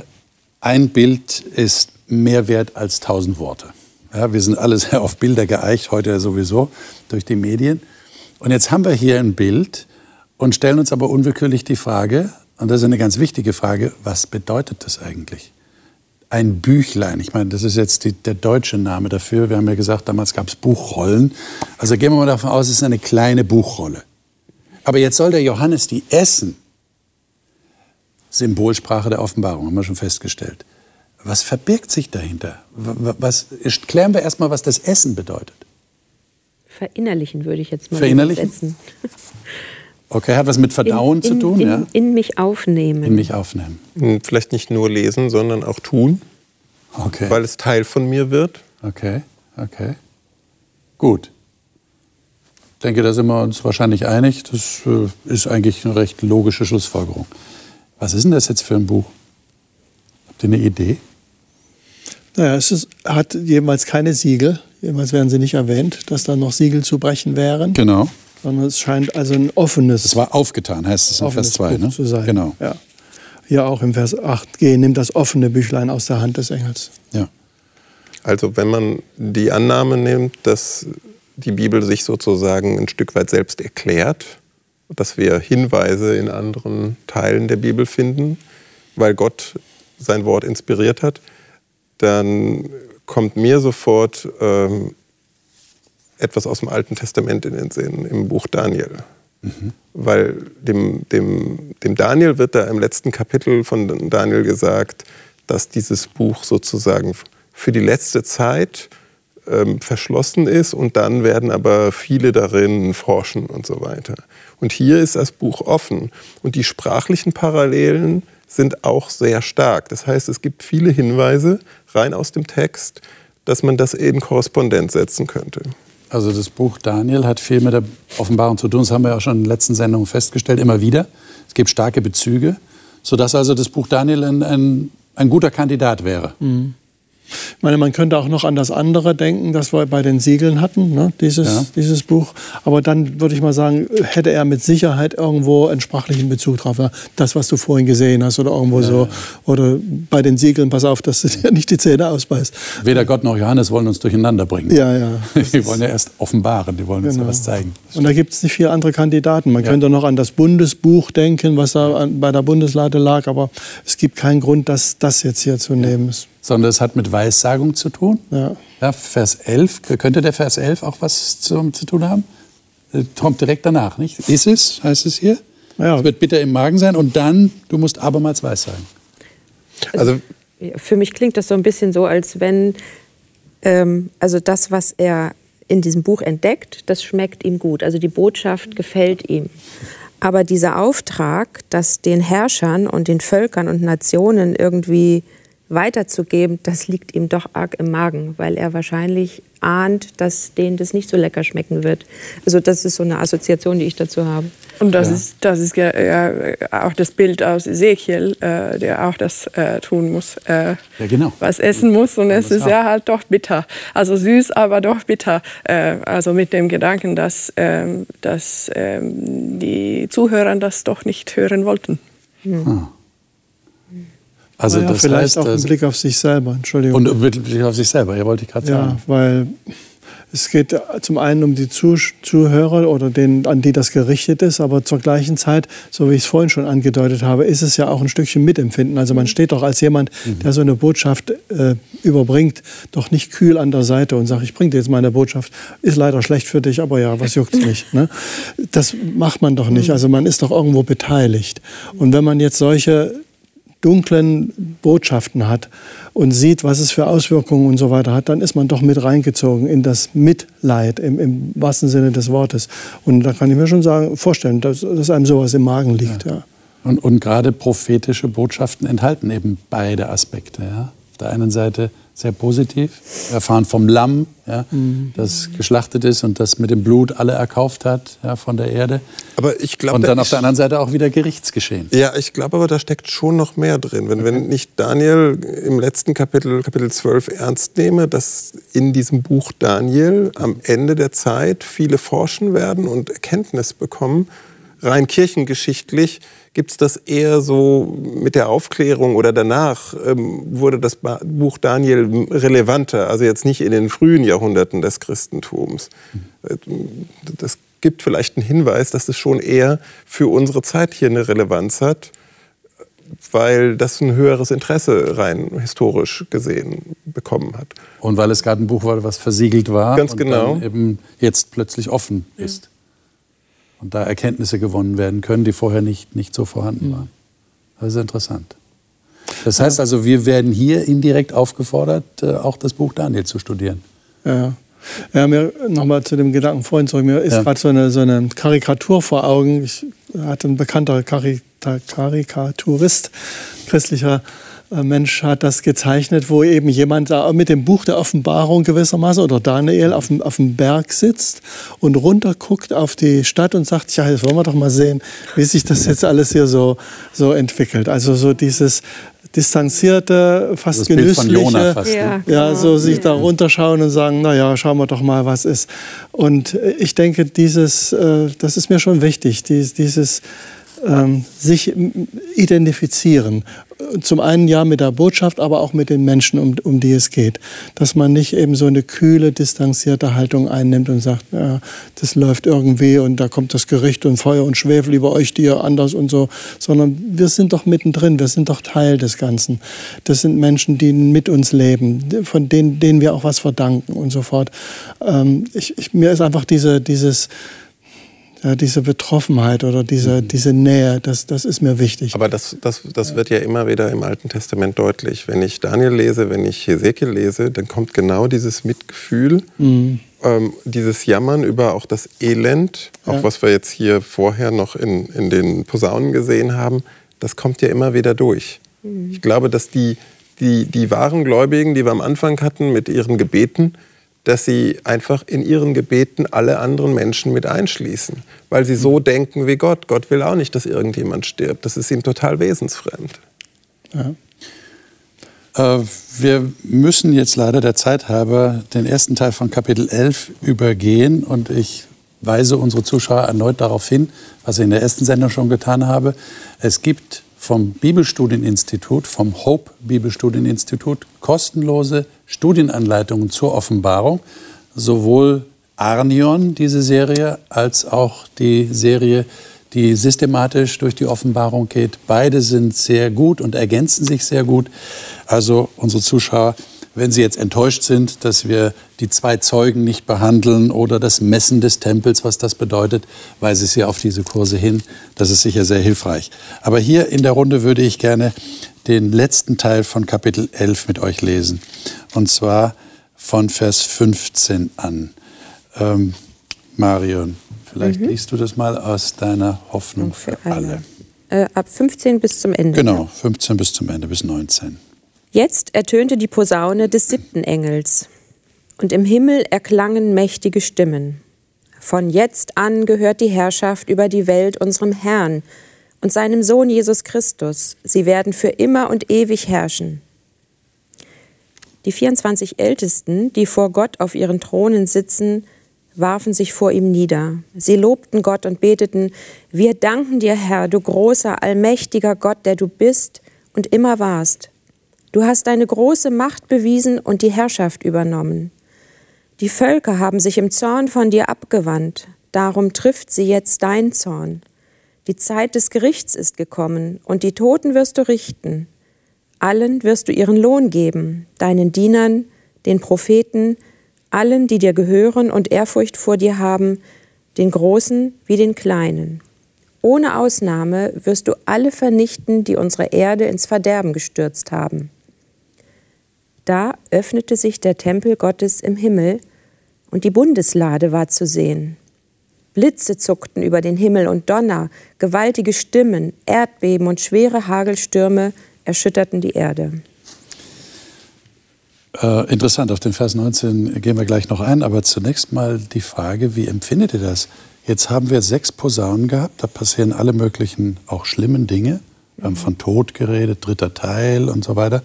ein Bild ist mehr wert als tausend Worte. Ja, wir sind alle sehr auf Bilder geeicht, heute sowieso durch die Medien. Und jetzt haben wir hier ein Bild und stellen uns aber unwillkürlich die Frage, und das ist eine ganz wichtige Frage, was bedeutet das eigentlich? Ein Büchlein, ich meine, das ist jetzt die, der deutsche Name dafür. Wir haben ja gesagt, damals gab es Buchrollen. Also gehen wir mal davon aus, es ist eine kleine Buchrolle. Aber jetzt soll der Johannes die essen. Symbolsprache der Offenbarung, haben wir schon festgestellt. Was verbirgt sich dahinter? Was, klären wir erstmal, was das Essen bedeutet. Verinnerlichen würde ich jetzt mal Verinnerlichen? setzen. Okay, hat was mit Verdauen in, in, zu tun? In, ja? in mich aufnehmen. In mich aufnehmen. Hm, vielleicht nicht nur lesen, sondern auch tun. Okay. Weil es Teil von mir wird. Okay, okay. Gut. Ich denke, da sind wir uns wahrscheinlich einig. Das äh, ist eigentlich eine recht logische Schlussfolgerung. Was ist denn das jetzt für ein Buch? Habt ihr eine Idee? Naja, es ist, hat jemals keine Siegel. Jemals werden sie nicht erwähnt, dass da noch Siegel zu brechen wären. Genau sondern es scheint also ein offenes. Es war aufgetan, heißt es in Vers 2, ne? Zu sein. Genau. Ja. Hier auch im Vers 8g, nimm das offene Büchlein aus der Hand des Engels. Ja. Also wenn man die Annahme nimmt, dass die Bibel sich sozusagen ein Stück weit selbst erklärt, dass wir Hinweise in anderen Teilen der Bibel finden, weil Gott sein Wort inspiriert hat, dann kommt mir sofort ähm, etwas aus dem Alten Testament in den Sinn, im Buch Daniel. Mhm. Weil dem, dem, dem Daniel wird da im letzten Kapitel von Daniel gesagt, dass dieses Buch sozusagen für die letzte Zeit ähm, verschlossen ist und dann werden aber viele darin forschen und so weiter. Und hier ist das Buch offen und die sprachlichen Parallelen sind auch sehr stark. Das heißt, es gibt viele Hinweise rein aus dem Text, dass man das in Korrespondenz setzen könnte. Also das Buch Daniel hat viel mit der Offenbarung zu tun. Das haben wir ja schon in den letzten Sendungen festgestellt, immer wieder. Es gibt starke Bezüge, sodass also das Buch Daniel ein, ein, ein guter Kandidat wäre. Mhm. Ich meine, man könnte auch noch an das andere denken, das wir bei den Siegeln hatten, ne? dieses, ja. dieses Buch. Aber dann würde ich mal sagen, hätte er mit Sicherheit irgendwo einen sprachlichen Bezug drauf. Ja? Das, was du vorhin gesehen hast oder irgendwo ja, so. Oder bei den Siegeln, pass auf, dass du dir nicht die Zähne ausbeißt. Weder Gott noch Johannes wollen uns durcheinander bringen. Ja, ja. Die wollen ja erst offenbaren, die wollen genau. uns ja was zeigen. Und da gibt es nicht viele andere Kandidaten. Man könnte noch an das Bundesbuch denken, was da bei der Bundeslade lag, aber es gibt keinen Grund, das, das jetzt hier zu nehmen sondern es hat mit Weissagung zu tun. Ja. ja. Vers 11, könnte der Vers 11 auch was zu, zu tun haben? Äh, kommt direkt danach, nicht? Ist es, heißt es hier. Ja. Es wird bitter im Magen sein und dann, du musst abermals Weissagen. Also, also für mich klingt das so ein bisschen so, als wenn ähm, also das, was er in diesem Buch entdeckt, das schmeckt ihm gut. Also die Botschaft gefällt ihm. Aber dieser Auftrag, das den Herrschern und den Völkern und Nationen irgendwie weiterzugeben, das liegt ihm doch arg im Magen, weil er wahrscheinlich ahnt, dass denen das nicht so lecker schmecken wird. Also das ist so eine Assoziation, die ich dazu habe. Und das ja. ist, das ist ja, ja, auch das Bild aus Ezekiel, äh, der auch das äh, tun muss, äh, ja, genau. was essen muss. Und es ist ja halt doch bitter. Also süß, aber doch bitter. Äh, also mit dem Gedanken, dass, ähm, dass ähm, die Zuhörer das doch nicht hören wollten. Hm. Also ja, das vielleicht heißt, auch ein Blick auf sich selber, Entschuldigung. Und ein Blick auf sich selber, ja, wollte ich gerade sagen. Ja, weil es geht zum einen um die Zuhörer oder den, an die das gerichtet ist, aber zur gleichen Zeit, so wie ich es vorhin schon angedeutet habe, ist es ja auch ein Stückchen Mitempfinden. Also man steht doch als jemand, mhm. der so eine Botschaft äh, überbringt, doch nicht kühl an der Seite und sagt, ich bringe dir jetzt meine Botschaft. Ist leider schlecht für dich, aber ja, was juckt's nicht. Ne? Das macht man doch nicht. Mhm. Also man ist doch irgendwo beteiligt. Und wenn man jetzt solche dunklen Botschaften hat und sieht, was es für Auswirkungen und so weiter hat, dann ist man doch mit reingezogen in das Mitleid im, im wahrsten Sinne des Wortes. Und da kann ich mir schon sagen, vorstellen, dass, dass einem sowas im Magen liegt. Ja. ja. Und, und gerade prophetische Botschaften enthalten eben beide Aspekte. Ja? Auf der einen Seite sehr positiv. Wir erfahren vom Lamm, ja, mhm. das geschlachtet ist und das mit dem Blut alle erkauft hat ja, von der Erde. Aber ich glaube, und dann auf der anderen Seite auch wieder Gerichtsgeschehen. Ja, ich glaube aber, da steckt schon noch mehr drin. Wenn, okay. wenn ich Daniel im letzten Kapitel, Kapitel 12, ernst nehme, dass in diesem Buch Daniel am Ende der Zeit viele forschen werden und Erkenntnis bekommen, rein kirchengeschichtlich gibt es das eher so mit der Aufklärung oder danach ähm, wurde das Buch Daniel relevanter, also jetzt nicht in den frühen Jahrhunderten des Christentums. Das gibt vielleicht einen Hinweis, dass es schon eher für unsere Zeit hier eine Relevanz hat, weil das ein höheres Interesse rein historisch gesehen bekommen hat. Und weil es gerade ein Buch war, was versiegelt war Ganz genau. und eben jetzt plötzlich offen ist und da Erkenntnisse gewonnen werden können, die vorher nicht, nicht so vorhanden waren. Das ist interessant. Das heißt also, wir werden hier indirekt aufgefordert, äh, auch das Buch Daniel zu studieren. Ja. Ja, mir nochmal zu dem Gedanken vorhin zurück. Mir ist ja. gerade so eine, so eine Karikatur vor Augen. Ich hatte ein bekannter Karikaturist christlicher Mensch hat das gezeichnet, wo eben jemand da mit dem Buch der Offenbarung gewissermaßen oder Daniel auf dem, auf dem Berg sitzt und runterguckt auf die Stadt und sagt, ja, jetzt wollen wir doch mal sehen, wie sich das jetzt alles hier so, so entwickelt. Also so dieses distanzierte, fast das genüssliche, fast, ne? ja, so sich da runterschauen und sagen, na ja, schauen wir doch mal, was ist. Und ich denke, dieses, äh, das ist mir schon wichtig, dieses ähm, sich identifizieren. Zum einen ja mit der Botschaft, aber auch mit den Menschen, um, um die es geht. Dass man nicht eben so eine kühle, distanzierte Haltung einnimmt und sagt, ja, das läuft irgendwie und da kommt das Gericht und Feuer und Schwefel über euch, die ihr anders und so, sondern wir sind doch mittendrin, wir sind doch Teil des Ganzen. Das sind Menschen, die mit uns leben, von denen, denen wir auch was verdanken und so fort. Ähm, ich, ich, mir ist einfach diese, dieses ja, diese Betroffenheit oder diese, mhm. diese Nähe, das, das ist mir wichtig. Aber das, das, das wird ja immer wieder im Alten Testament deutlich. Wenn ich Daniel lese, wenn ich Hesekiel lese, dann kommt genau dieses Mitgefühl, mhm. ähm, dieses Jammern über auch das Elend, auch ja. was wir jetzt hier vorher noch in, in den Posaunen gesehen haben, das kommt ja immer wieder durch. Mhm. Ich glaube, dass die, die, die wahren Gläubigen, die wir am Anfang hatten mit ihren Gebeten, dass sie einfach in ihren Gebeten alle anderen Menschen mit einschließen, weil sie so denken wie Gott. Gott will auch nicht, dass irgendjemand stirbt. Das ist ihm total wesensfremd. Ja. Äh, wir müssen jetzt leider der Zeit halber den ersten Teil von Kapitel 11 übergehen und ich weise unsere Zuschauer erneut darauf hin, was ich in der ersten Sendung schon getan habe. Es gibt vom Bibelstudieninstitut, vom Hope Bibelstudieninstitut, kostenlose Studienanleitungen zur Offenbarung, sowohl Arnion, diese Serie, als auch die Serie, die systematisch durch die Offenbarung geht. Beide sind sehr gut und ergänzen sich sehr gut. Also unsere Zuschauer wenn Sie jetzt enttäuscht sind, dass wir die zwei Zeugen nicht behandeln oder das Messen des Tempels, was das bedeutet, weise ich Sie auf diese Kurse hin. Das ist sicher sehr hilfreich. Aber hier in der Runde würde ich gerne den letzten Teil von Kapitel 11 mit euch lesen. Und zwar von Vers 15 an. Ähm, Marion, vielleicht mhm. liest du das mal aus deiner Hoffnung für, für alle. alle. Äh, ab 15 bis zum Ende. Genau, 15 bis zum Ende, bis 19. Jetzt ertönte die Posaune des siebten Engels, und im Himmel erklangen mächtige Stimmen. Von jetzt an gehört die Herrschaft über die Welt unserem Herrn und seinem Sohn Jesus Christus. Sie werden für immer und ewig herrschen. Die 24 Ältesten, die vor Gott auf ihren Thronen sitzen, warfen sich vor ihm nieder. Sie lobten Gott und beteten, wir danken dir, Herr, du großer, allmächtiger Gott, der du bist und immer warst. Du hast deine große Macht bewiesen und die Herrschaft übernommen. Die Völker haben sich im Zorn von dir abgewandt, darum trifft sie jetzt dein Zorn. Die Zeit des Gerichts ist gekommen, und die Toten wirst du richten. Allen wirst du ihren Lohn geben, deinen Dienern, den Propheten, allen, die dir gehören und Ehrfurcht vor dir haben, den Großen wie den Kleinen. Ohne Ausnahme wirst du alle vernichten, die unsere Erde ins Verderben gestürzt haben. Da öffnete sich der Tempel Gottes im Himmel und die Bundeslade war zu sehen. Blitze zuckten über den Himmel und Donner, gewaltige Stimmen, Erdbeben und schwere Hagelstürme erschütterten die Erde. Äh, interessant, auf den Vers 19 gehen wir gleich noch ein, aber zunächst mal die Frage, wie empfindet ihr das? Jetzt haben wir sechs Posaunen gehabt, da passieren alle möglichen, auch schlimmen Dinge. Wir haben von Tod geredet, dritter Teil und so weiter.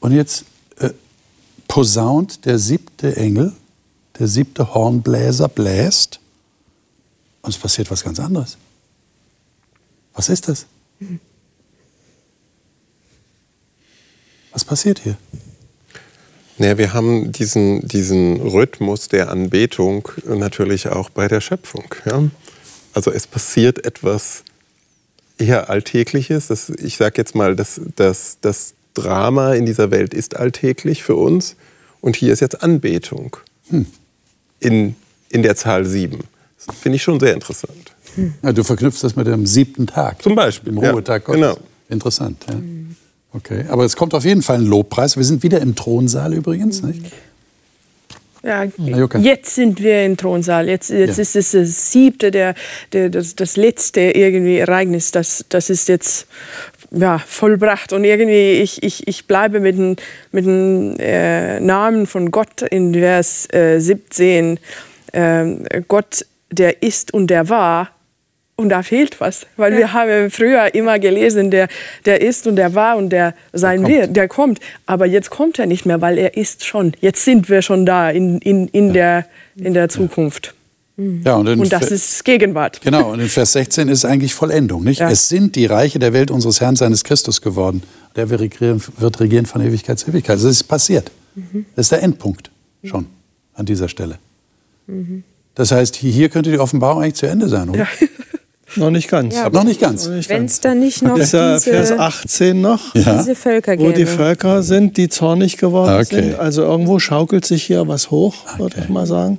Und jetzt äh, posaunt der siebte Engel, der siebte Hornbläser bläst und es passiert was ganz anderes. Was ist das? Was passiert hier? Naja, wir haben diesen, diesen Rhythmus der Anbetung natürlich auch bei der Schöpfung. Ja? Also es passiert etwas eher Alltägliches. Das, ich sage jetzt mal, das, das, das Drama in dieser Welt ist alltäglich für uns. Und hier ist jetzt Anbetung hm. in, in der Zahl sieben. Das finde ich schon sehr interessant. Hm. Ja, du verknüpfst das mit dem siebten Tag. Zum Beispiel. Dem Ruhetag ja, Gottes. Genau. Interessant. Ja. Okay, aber es kommt auf jeden Fall ein Lobpreis. Wir sind wieder im Thronsaal übrigens. Nicht? Ja, jetzt sind wir im Thronsaal. Jetzt, jetzt ja. ist es das siebte, der, der, das, das letzte irgendwie Ereignis. Das, das ist jetzt ja, vollbracht. Und irgendwie, ich, ich, ich bleibe mit dem, mit dem äh, Namen von Gott in Vers äh, 17. Äh, Gott, der ist und der war. Und da fehlt was, weil ja. wir haben früher immer gelesen, der, der ist und der war und der sein der wird, der kommt. Aber jetzt kommt er nicht mehr, weil er ist schon. Jetzt sind wir schon da in, in, in, der, in der Zukunft. Mhm. Ja, und, und, das ist Gegenwart. Genau, und in Vers 16 ist eigentlich Vollendung. Nicht? Ja. Es sind die Reiche der Welt unseres Herrn, seines Christus geworden. Der wird regieren, wird regieren von Ewigkeit zu Ewigkeit. Das ist passiert. Mhm. Das ist der Endpunkt schon an dieser Stelle. Mhm. Das heißt, hier könnte die Offenbarung eigentlich zu Ende sein, oder? Ja. Noch nicht ganz. Ja, noch nicht ganz. Wenn es dann nicht noch Dieser diese, Vers 18 noch, ja. diese Völker gäbe. Wo die Völker sind, die zornig geworden okay. sind. Also irgendwo schaukelt sich hier was hoch, okay. würde ich mal sagen.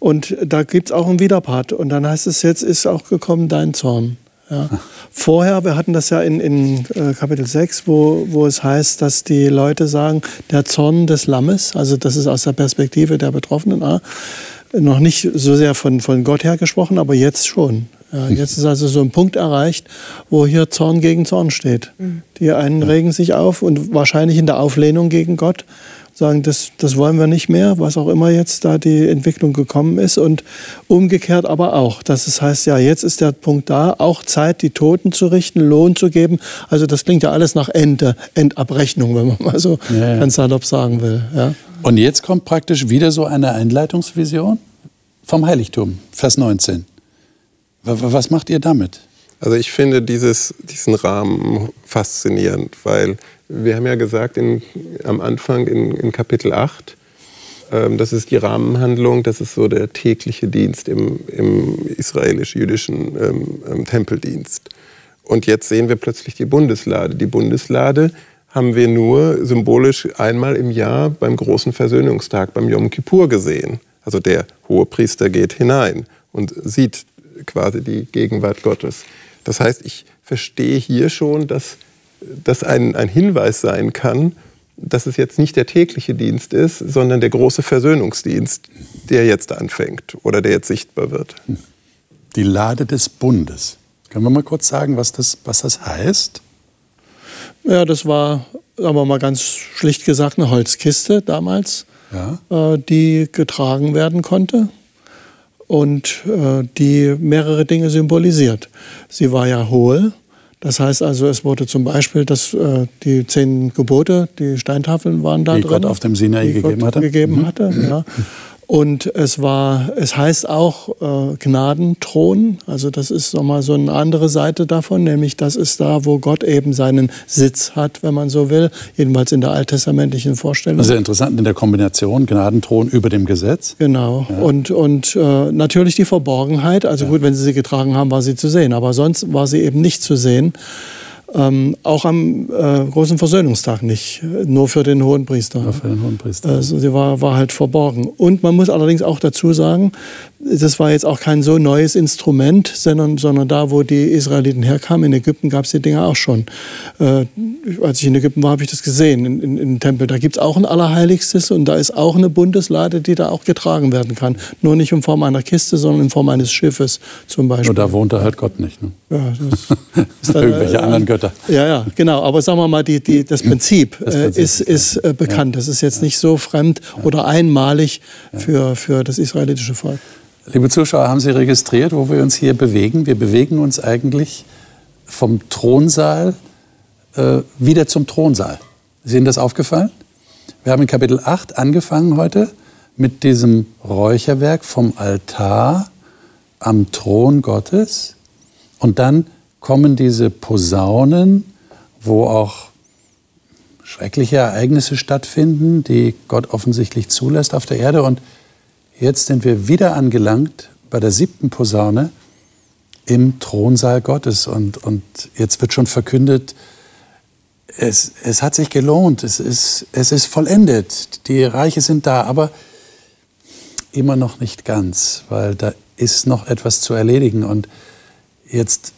Und da gibt es auch einen Widerpart. Und dann heißt es, jetzt ist auch gekommen dein Zorn. Ja. Vorher, wir hatten das ja in, in äh, Kapitel 6, wo, wo es heißt, dass die Leute sagen, der Zorn des Lammes, also das ist aus der Perspektive der Betroffenen, ah, noch nicht so sehr von, von Gott her gesprochen, aber jetzt schon. Ja, jetzt ist also so ein Punkt erreicht, wo hier Zorn gegen Zorn steht. Mhm. Die einen regen sich auf und wahrscheinlich in der Auflehnung gegen Gott sagen, das, das wollen wir nicht mehr, was auch immer jetzt da die Entwicklung gekommen ist. Und umgekehrt aber auch, dass es heißt, ja, jetzt ist der Punkt da, auch Zeit, die Toten zu richten, Lohn zu geben. Also das klingt ja alles nach Ende, Endabrechnung, wenn man mal so ja, ja. ganz salopp sagen will. Ja. Und jetzt kommt praktisch wieder so eine Einleitungsvision vom Heiligtum, Vers 19. Was macht ihr damit? Also ich finde dieses, diesen Rahmen faszinierend, weil wir haben ja gesagt in, am Anfang in, in Kapitel 8, ähm, das ist die Rahmenhandlung, das ist so der tägliche Dienst im, im israelisch-jüdischen ähm, ähm, Tempeldienst. Und jetzt sehen wir plötzlich die Bundeslade. Die Bundeslade haben wir nur symbolisch einmal im Jahr beim großen Versöhnungstag, beim Yom Kippur gesehen. Also der hohe Priester geht hinein und sieht quasi die Gegenwart Gottes. Das heißt, ich verstehe hier schon, dass das ein, ein Hinweis sein kann, dass es jetzt nicht der tägliche Dienst ist, sondern der große Versöhnungsdienst, der jetzt anfängt oder der jetzt sichtbar wird. Die Lade des Bundes. Können wir mal kurz sagen, was das, was das heißt? Ja, das war, sagen wir mal ganz schlicht gesagt, eine Holzkiste damals, ja. äh, die getragen werden konnte und äh, die mehrere Dinge symbolisiert. Sie war ja hohl. Das heißt also, es wurde zum Beispiel das, äh, die zehn Gebote, die Steintafeln waren da die drin. Gott auf dem Sinai gegeben hatte. Gegeben mhm. hatte ja. Und es war, es heißt auch äh, Gnadenthron. Also das ist nochmal so eine andere Seite davon, nämlich das ist da, wo Gott eben seinen Sitz hat, wenn man so will, jedenfalls in der alttestamentlichen Vorstellung. Ja interessant in der Kombination Gnadenthron über dem Gesetz. Genau. Ja. Und, und äh, natürlich die Verborgenheit. Also ja. gut, wenn sie sie getragen haben, war sie zu sehen, aber sonst war sie eben nicht zu sehen. Ähm, auch am äh, großen Versöhnungstag nicht, nur für den hohen Priester. Nur für den hohen Priester. Also sie war, war halt verborgen. Und man muss allerdings auch dazu sagen, das war jetzt auch kein so neues Instrument, sondern, sondern da, wo die Israeliten herkamen, in Ägypten gab es die Dinge auch schon. Äh, als ich in Ägypten war, habe ich das gesehen, in, in, in Tempel. Da gibt es auch ein Allerheiligstes und da ist auch eine Bundeslade, die da auch getragen werden kann. Nur nicht in Form einer Kiste, sondern in Form eines Schiffes zum Beispiel. Nur da wohnte halt Gott nicht. Ne? Ja, das, das Irgendwelche äh, anderen Götter. Ja, ja, genau. Aber sagen wir mal, die, die, das Prinzip, das Prinzip äh, ist, ist äh, bekannt. Das ist jetzt nicht so fremd oder einmalig für, für das israelitische Volk. Liebe Zuschauer, haben Sie registriert, wo wir uns hier bewegen? Wir bewegen uns eigentlich vom Thronsaal äh, wieder zum Thronsaal. Ist Ihnen das aufgefallen? Wir haben in Kapitel 8 angefangen heute mit diesem Räucherwerk vom Altar am Thron Gottes. Und dann kommen diese Posaunen, wo auch schreckliche Ereignisse stattfinden, die Gott offensichtlich zulässt auf der Erde. Und jetzt sind wir wieder angelangt bei der siebten Posaune im Thronsaal Gottes. Und, und jetzt wird schon verkündet, es, es hat sich gelohnt, es ist, es ist vollendet, die Reiche sind da, aber immer noch nicht ganz, weil da ist noch etwas zu erledigen. Und jetzt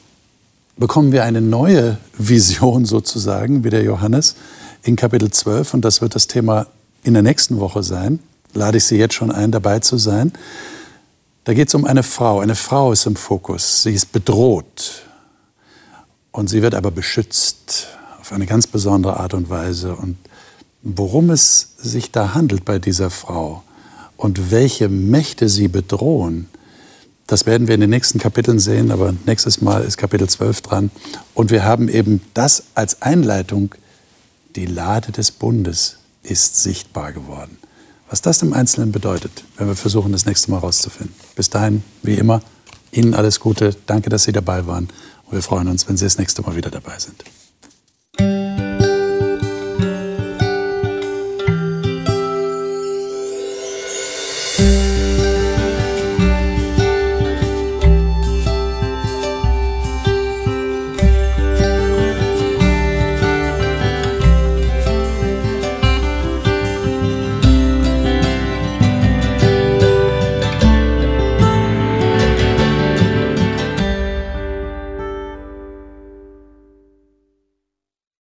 bekommen wir eine neue Vision sozusagen, wie der Johannes, in Kapitel 12. Und das wird das Thema in der nächsten Woche sein. Lade ich Sie jetzt schon ein, dabei zu sein. Da geht es um eine Frau. Eine Frau ist im Fokus. Sie ist bedroht. Und sie wird aber beschützt auf eine ganz besondere Art und Weise. Und worum es sich da handelt bei dieser Frau und welche Mächte sie bedrohen, das werden wir in den nächsten Kapiteln sehen, aber nächstes Mal ist Kapitel 12 dran. Und wir haben eben das als Einleitung, die Lade des Bundes ist sichtbar geworden. Was das im Einzelnen bedeutet, werden wir versuchen, das nächste Mal herauszufinden. Bis dahin, wie immer, Ihnen alles Gute. Danke, dass Sie dabei waren. Und wir freuen uns, wenn Sie das nächste Mal wieder dabei sind.